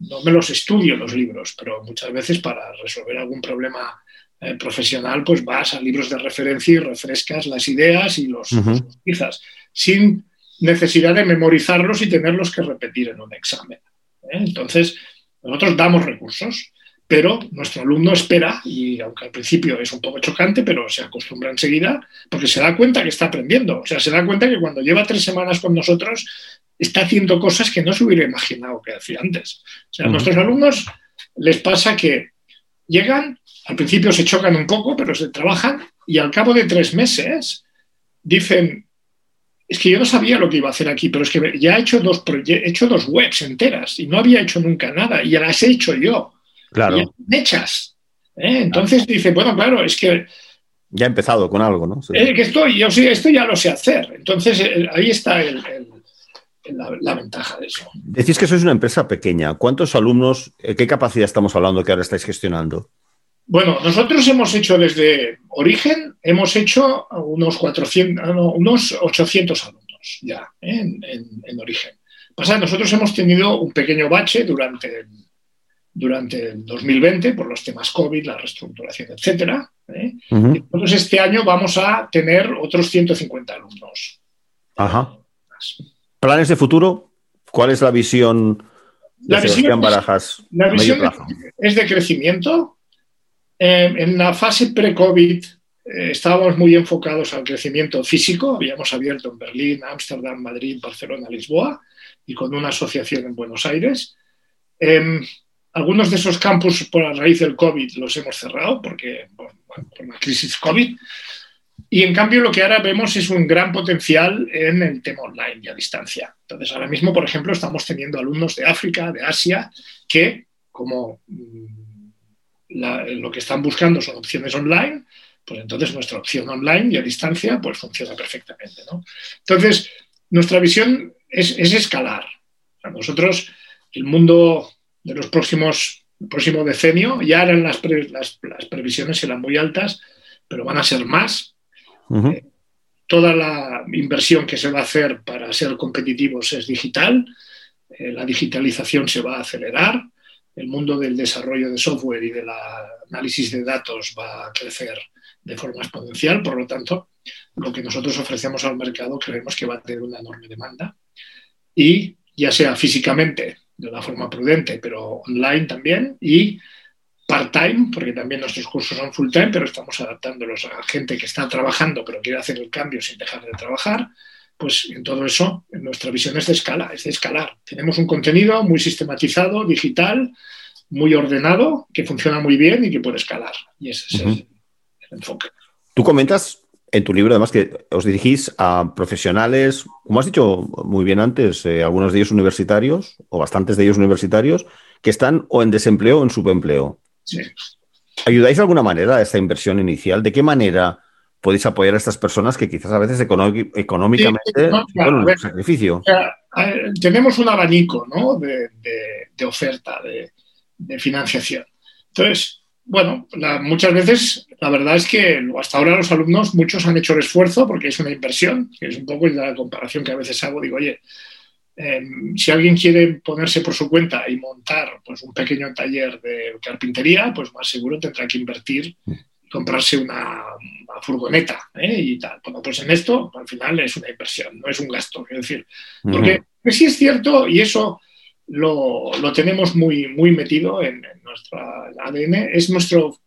no me los estudio los libros, pero muchas veces para resolver algún problema eh, profesional, pues vas a libros de referencia y refrescas las ideas y los, utilizas, sin necesidad de memorizarlos y tenerlos que repetir en un examen. ¿eh? Entonces, nosotros damos recursos, pero nuestro alumno espera, y aunque al principio es un poco chocante, pero se acostumbra enseguida, porque se da cuenta que está aprendiendo. O sea, se da cuenta que cuando lleva tres semanas con nosotros, está haciendo cosas que no se hubiera imaginado que hacía antes. O sea, a nuestros alumnos les pasa que llegan al principio se chocan un poco, pero se trabajan y al cabo de tres meses dicen, es que yo no sabía lo que iba a hacer aquí, pero es que ya he hecho dos, he hecho dos webs enteras y no había hecho nunca nada y ya las he hecho yo. Claro. hechas. ¿eh? Entonces dice, bueno, claro, es que... Ya he empezado con algo, ¿no? que estoy, yo sí, esto ya lo sé hacer. Entonces eh, ahí está la, la, ventaja de eso. Decís que sois una empresa pequeña. ¿Cuántos alumnos, eh, qué capacidad estamos hablando que ahora estáis gestionando? Bueno, nosotros hemos hecho desde origen, hemos hecho unos, 400, unos 800 alumnos ya ¿eh? en, origen. Pasa, nosotros hemos tenido un pequeño bache durante durante el 2020 por los temas COVID, la reestructuración, etc. ¿eh? Entonces este año vamos a tener otros 150 alumnos. Ajá. ¿Planes de futuro? ¿Cuál es la visión de la visión, Barajas? La visión es de crecimiento eh, en la fase pre-COVID eh, estábamos muy enfocados al crecimiento físico. Habíamos abierto en Berlín, Ámsterdam, Madrid, Barcelona, Lisboa y con una asociación en Buenos Aires. Algunos de esos campus, por la raíz del COVID, los hemos cerrado porque, por la crisis COVID. Y en cambio lo que ahora vemos es un gran potencial en el tema online y a distancia. Entonces ahora mismo, por ejemplo, estamos teniendo alumnos de África, de Asia, que como mm, lo que están buscando son opciones online, pues entonces nuestra opción online y a distancia pues funciona perfectamente. Entonces, nuestra visión es, escalar. nosotros, el mundo de los próximos, el próximo decenio, ya eran las, las, previsiones eran muy altas, pero van a ser más. Eh, toda la inversión que se va a hacer para ser competitivos es digital. Eh, la digitalización se va a acelerar. El mundo del desarrollo de software y del análisis de datos va a crecer de forma exponencial. Por lo tanto, lo que nosotros ofrecemos al mercado creemos que va a tener una enorme demanda. Y ya sea físicamente, de una forma prudente, pero online también, y part-time, porque también nuestros cursos son full-time, pero estamos adaptándolos a gente que está trabajando, pero quiere hacer el cambio sin dejar de trabajar. Pues en todo eso, nuestra visión es de escala, es de escalar. Tenemos un contenido muy sistematizado, digital, muy ordenado, que funciona muy bien y que puede escalar. Y ese es el, enfoque. Tú comentas en tu libro, además, que os dirigís a profesionales, como has dicho muy bien antes, eh, algunos de ellos universitarios, o bastantes de ellos universitarios, que están o en desempleo o en subempleo. ¿Ayudáis de alguna manera a esta inversión inicial? ¿De qué manera podéis apoyar a estas personas que quizás a veces económicamente son un sacrificio? tenemos un abanico de, oferta, de, financiación. Entonces, bueno, muchas veces la verdad es que hasta ahora los alumnos, muchos han hecho el esfuerzo porque es una inversión, que es un poco la comparación que a veces hago, digo, oye, Em, si alguien quiere ponerse por su cuenta y montar pues, un pequeño taller de carpintería, pues más seguro tendrá que invertir y comprarse una, furgoneta ¿eh? y tal. Bueno, pues en esto al final es una inversión, no es un gasto. Es decir, porque sí es cierto, y eso lo, tenemos muy, muy metido en, en nuestra ADN, es nuestro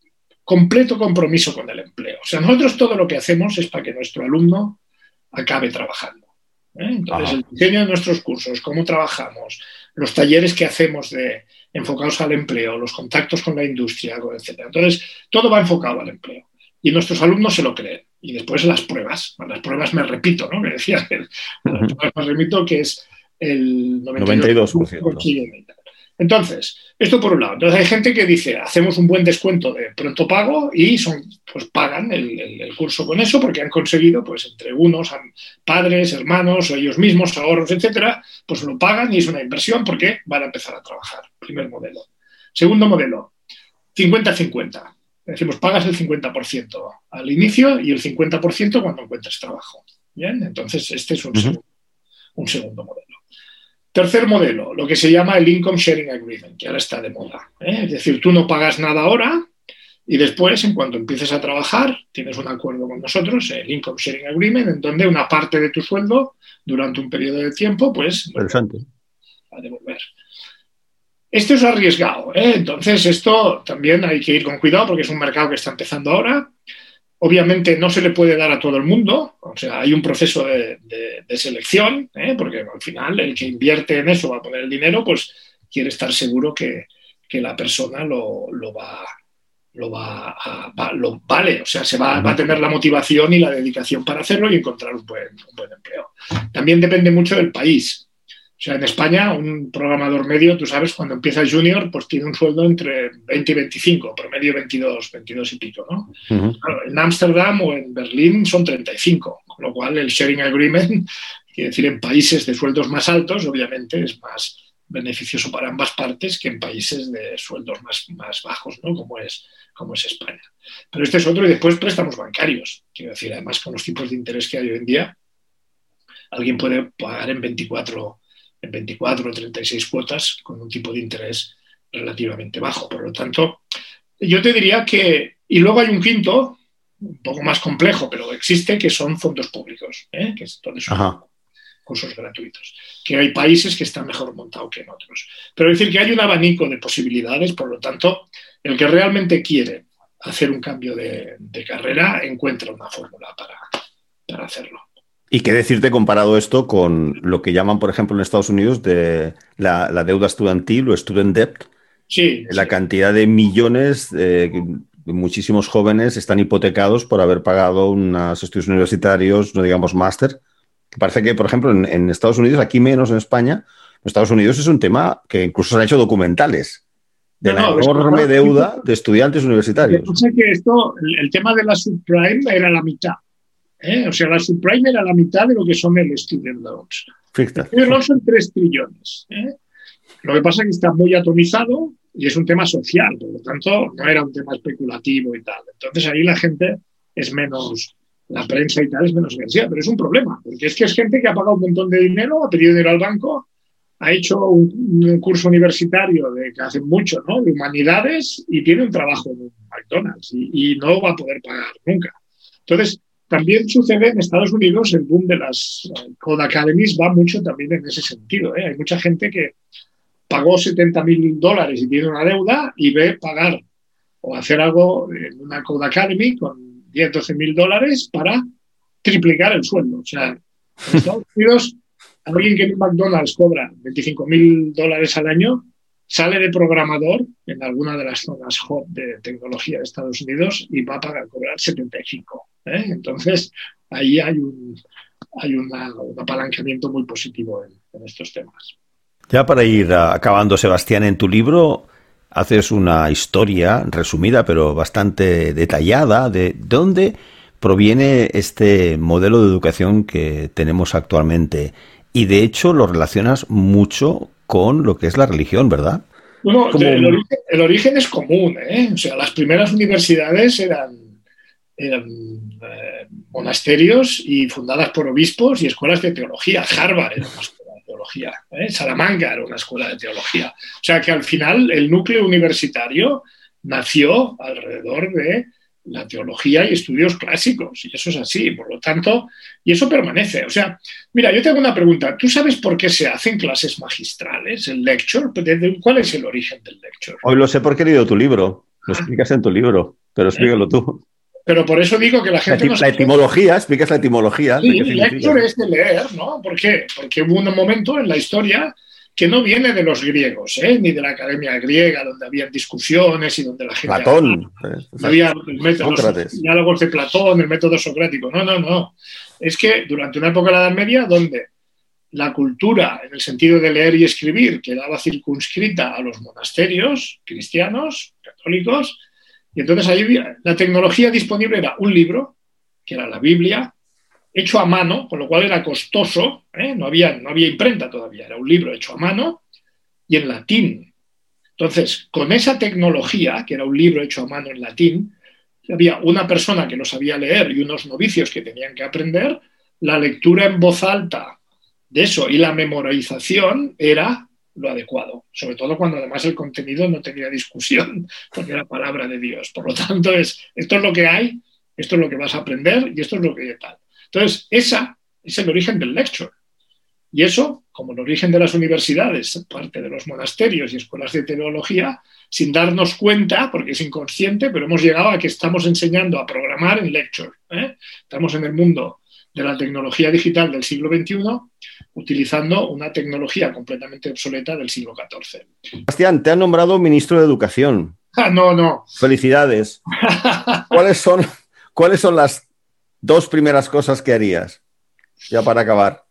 completo compromiso con el empleo. O sea, nosotros todo lo que hacemos es para que nuestro alumno acabe trabajando. ¿eh? Entonces, el diseño de nuestros cursos, cómo trabajamos, los talleres que hacemos de, enfocados al empleo, los contactos con la industria, etc. Entonces, todo va enfocado al empleo. Y nuestros alumnos se lo creen. Y después las pruebas. Las pruebas me repito, ¿no? Me decía, las pruebas me repito que es el 92%. 92%. Entonces, esto por un lado. Entonces hay gente que dice, hacemos un buen descuento de pronto pago y son, pues pagan el, curso con eso porque han conseguido, pues entre unos, padres, hermanos o ellos mismos, ahorros, etcétera, pues lo pagan y es una inversión porque van a empezar a trabajar. Primer modelo. Segundo modelo, 50-50. Decimos, pagas el 50% al inicio y el 50% cuando encuentres trabajo. Bien, entonces este es un, un segundo modelo. Tercer modelo, lo que se llama el Income Sharing Agreement, que ahora está de moda. ¿eh? Es decir, tú no pagas nada ahora y después, en cuanto empieces a trabajar, tienes un acuerdo con nosotros, el Income Sharing Agreement, en donde una parte de tu sueldo durante un periodo de tiempo, pues, Interesante. va a devolver. Esto es arriesgado, ¿eh? entonces esto también hay que ir con cuidado porque es un mercado que está empezando ahora Obviamente no se le puede dar a todo el mundo, o sea, hay un proceso de, selección, ¿eh? porque al final el que invierte en eso va a poner el dinero, pues quiere estar seguro que, la persona lo, va, lo va a, lo vale, o sea, se va, a tener la motivación y la dedicación para hacerlo y encontrar un buen, un buen empleo. También depende mucho del país. O sea, en España, un programador medio, tú sabes, cuando empieza junior, pues tiene un sueldo entre 20 y 25, promedio 22, 22 y pico, ¿no? en Ámsterdam o en Berlín son 35, con lo cual el sharing agreement, quiere decir, en países de sueldos más altos, obviamente es más beneficioso para ambas partes que en países de sueldos más, más bajos, ¿no? Como es, como es España. Pero este es otro, y después préstamos bancarios. Quiero decir, además, con los tipos de interés que hay hoy en día, alguien puede pagar en 24 en 24 o 36 cuotas con un tipo de interés relativamente bajo. Por lo tanto, yo te diría que, y luego hay un quinto, un poco más complejo, pero existe, que son fondos públicos, ¿eh? que son cursos gratuitos, que hay países que están mejor montados que en otros. Pero es decir, que hay un abanico de posibilidades, por lo tanto, el que realmente quiere hacer un cambio de, carrera encuentra una fórmula para hacerlo. ¿Y qué decirte comparado esto con lo que llaman, por ejemplo, en Estados Unidos de la, deuda estudiantil o student debt? Sí. La cantidad de millones, eh, muchísimos jóvenes están hipotecados por haber pagado unos estudios universitarios, no digamos máster. Parece que, por ejemplo, en, Estados Unidos, aquí menos en España, en Estados Unidos es un tema que incluso se han hecho documentales de la enorme deuda de estudiantes universitarios. Yo sé que esto, el tema de la subprime era la mitad. ¿Eh? O sea, la subprime era la mitad de lo que son el student loans. El student loans son 3 trillones. ¿eh? Lo que pasa es que está muy atomizado y es un tema social, por lo tanto, no era un tema especulativo y tal. Entonces ahí la gente es menos, la prensa y tal es menos agresiva, pero es un problema, porque es que es gente que ha pagado un montón de dinero, ha pedido dinero al banco, ha hecho un, curso universitario de que hace mucho, ¿no? De humanidades y tiene un trabajo en McDonald's y, no va a poder pagar nunca. Entonces, también sucede en Estados Unidos el boom de las eh, Code Academies va mucho también en ese sentido. ¿eh? Hay mucha gente que pagó 70 mil dólares y tiene una deuda y ve pagar o hacer algo en una Code Academy con 10, 12 mil dólares para triplicar el sueldo. O sea, en Estados Unidos alguien que en McDonald's cobra 25 mil dólares al año sale de programador en alguna de las zonas hot de tecnología de Estados Unidos y va a pagar, cobrar 75. ¿eh? Entonces, ahí hay un, hay un apalancamiento muy positivo en, en estos temas. Ya para ir acabando, Sebastián, en tu libro haces una historia resumida pero bastante detallada de dónde proviene este modelo de educación que tenemos actualmente y de hecho lo relacionas mucho con lo que es la religión, ¿verdad? Bueno, el, origen, es común, ¿eh? O sea, las primeras universidades eran, eran eh, monasterios y fundadas por obispos y escuelas de teología. Harvard era una escuela de teología, ¿eh? Salamanca era una escuela de teología. O sea que al final el núcleo universitario nació alrededor de la teología y estudios clásicos, y eso es así, por lo tanto, y eso permanece. O sea, mira, yo tengo una pregunta, ¿tú sabes por qué se hacen clases magistrales, el lecture? ¿Cuál es el origen del lecture? Hoy lo sé porque he leído tu libro, lo ah. explicas en tu libro, pero explícalo tú. Pero por eso digo que la gente... La, no la etimología, explicas la etimología. Sí, el lecture es de leer, ¿no? ¿Por qué? Porque hubo un momento en la historia que no viene de los griegos, ¿eh? ni de la academia griega, donde había discusiones y donde la gente... Platón. había los diálogos de Platón, el método socrático. No, no, no. Es que durante una época de la Edad Media, donde la cultura, en el sentido de leer y escribir, quedaba circunscrita a los monasterios cristianos, católicos, y entonces ahí la tecnología disponible era un libro, que era la Biblia, hecho a mano, con lo cual era costoso, ¿eh? no, había, no había imprenta todavía, era un libro hecho a mano y en latín. Entonces, con esa tecnología, que era un libro hecho a mano en latín, había una persona que lo sabía leer y unos novicios que tenían que aprender, la lectura en voz alta de eso y la memorización era lo adecuado, sobre todo cuando además el contenido no tenía discusión, porque era palabra de Dios. Por lo tanto, es, esto es lo que hay, esto es lo que vas a aprender y esto es lo que tal. Entonces, esa es el origen del lecture. Y eso, como el origen de las universidades, parte de los monasterios y escuelas de teología, sin darnos cuenta, porque es inconsciente, pero hemos llegado a que estamos enseñando a programar en lecture. ¿eh? Estamos en el mundo de la tecnología digital del siglo XXI, utilizando una tecnología completamente obsoleta del siglo XIV. Sebastián, te han nombrado ministro de Educación. Ah, no, no. Felicidades. ¿Cuáles son, ¿Cuáles son las dos primeras cosas que harías, ya para acabar.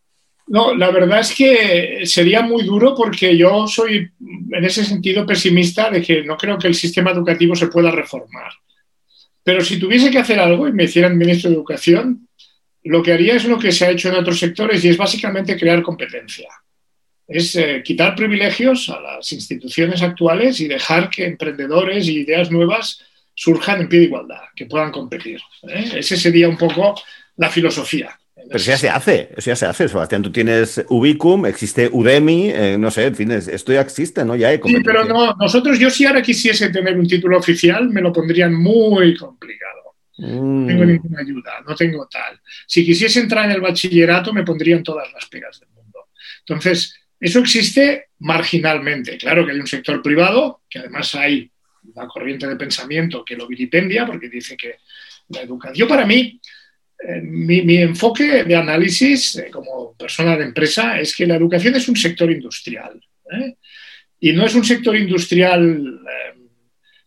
No, la verdad es que sería muy duro porque yo soy en ese sentido pesimista de que no creo que el sistema educativo se pueda reformar. Pero si tuviese que hacer algo y me hicieran ministro de Educación, lo que haría es lo que se ha hecho en otros sectores y es básicamente crear competencia. Es eh, quitar privilegios a las instituciones actuales y dejar que emprendedores y ideas nuevas surjan en pie de igualdad, que puedan competir. ¿eh? Ese sería un poco la filosofía. Pero eso ya se hace, eso ya se hace, Sebastián. Tú tienes Ubicum, existe Udemy, eh, no sé, en fin, esto ya existe, ¿no? Ya hay Sí, pero no, nosotros, yo si ahora quisiese tener un título oficial, me lo pondrían muy complicado. No tengo mm. ninguna ayuda, no tengo tal. Si quisiese entrar en el bachillerato, me pondrían todas las pegas del mundo. Entonces, eso existe marginalmente. Claro que hay un sector privado, que además hay corriente de pensamiento que lo vilipendia porque dice que la educación, para mí, eh, mi, enfoque de análisis eh, como persona de empresa es que la educación es un sector industrial. ¿eh? Y no es un sector industrial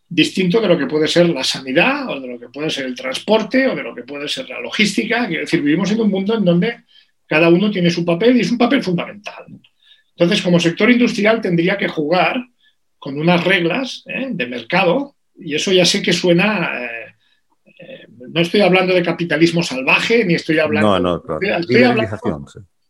distinto de lo que puede ser la sanidad o de lo que puede ser el transporte o de lo que puede ser la logística. Es decir, vivimos en un mundo en donde cada uno tiene su papel y es un papel fundamental. Entonces, como sector industrial tendría que jugar con unas reglas ¿eh? de mercado, y eso ya sé que suena, eh, eh, no estoy hablando de capitalismo salvaje, ni estoy hablando, no, no, estoy, hablando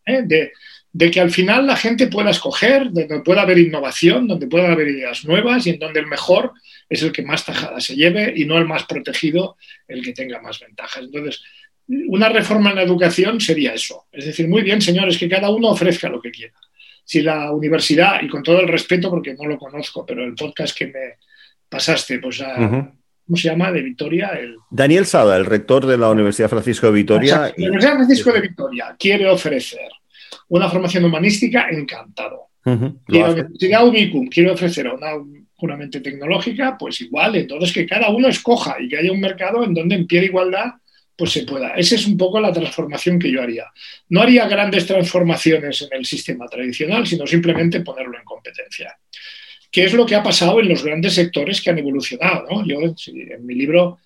de, de que al final la gente pueda escoger, donde pueda haber innovación, donde pueda haber ideas nuevas y en donde el mejor es el que más tajada se lleve y no el más protegido, el que tenga más ventajas. Entonces, una reforma en la educación sería eso. Es decir, muy bien, señores, que cada uno ofrezca lo que quiera. Si la universidad, y con todo el respeto, porque no lo conozco, pero el podcast que me pasaste, pues a, ¿cómo se llama? De Vitoria. El... Daniel Sada, el rector de la Universidad Francisco de Vitoria. La Universidad Francisco de Vitoria quiere ofrecer una formación humanística, encantado. Y la Universidad Ubicum quiere ofrecer una puramente tecnológica, pues igual, entonces que cada uno escoja y que haya un mercado en donde en pie de igualdad pues se pueda. Esa es un poco la transformación que yo haría. No haría grandes transformaciones en el sistema tradicional, sino simplemente ponerlo en competencia. ¿Qué es lo que ha pasado en los grandes sectores que han evolucionado? Yo en mi libro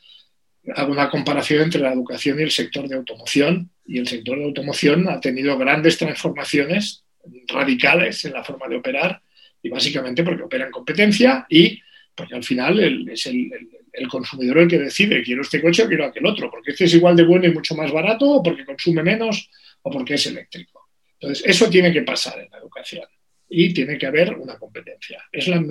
hago una comparación entre la educación y el sector de automoción, y el sector de automoción ha tenido grandes transformaciones radicales en la forma de operar, y básicamente porque opera en competencia y porque al final es el, consumidor el que decide, quiero este coche o quiero aquel otro, porque este es igual de bueno y mucho más barato, o porque consume menos, o porque es eléctrico. Entonces, eso tiene que pasar en la educación y tiene que haber una competencia. Es la,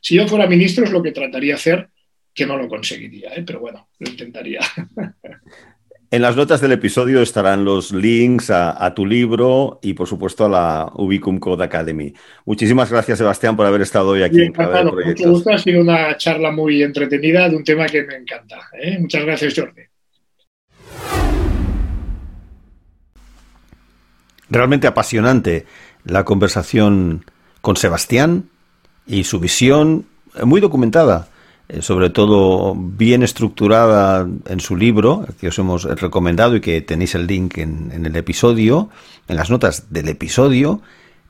si yo fuera ministro es lo que trataría de hacer, que no lo conseguiría, ¿eh? pero bueno, lo intentaría. En las notas del episodio estarán los links a, tu libro y, por supuesto, a la Ubicum Code Academy. Muchísimas gracias, Sebastián, por haber estado hoy aquí. encantado, en mucho gusto. Ha sido una charla muy entretenida de un tema que me encanta. ¿eh? Muchas gracias, Jordi. Realmente apasionante la conversación con Sebastián y su visión muy documentada sobre todo bien estructurada en su libro, que os hemos recomendado y que tenéis el link en, el episodio, en las notas del episodio.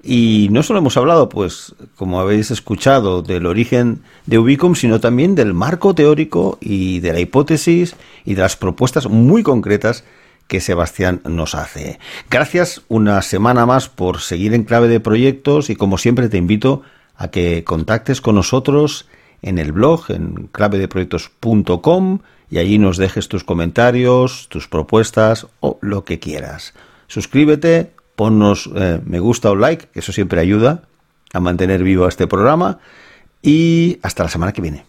Y no solo hemos hablado, pues, como habéis escuchado, del origen de Ubicum, sino también del marco teórico y de la hipótesis y de las propuestas muy concretas que Sebastián nos hace. Gracias una semana más por seguir en clave de proyectos y como siempre te invito a que contactes con nosotros en el blog, en clavedeproyectos.com, y allí nos dejes tus comentarios, tus propuestas o lo que quieras. Suscríbete, ponnos eh, me gusta o like, eso siempre ayuda a mantener vivo este programa, y hasta la semana que viene.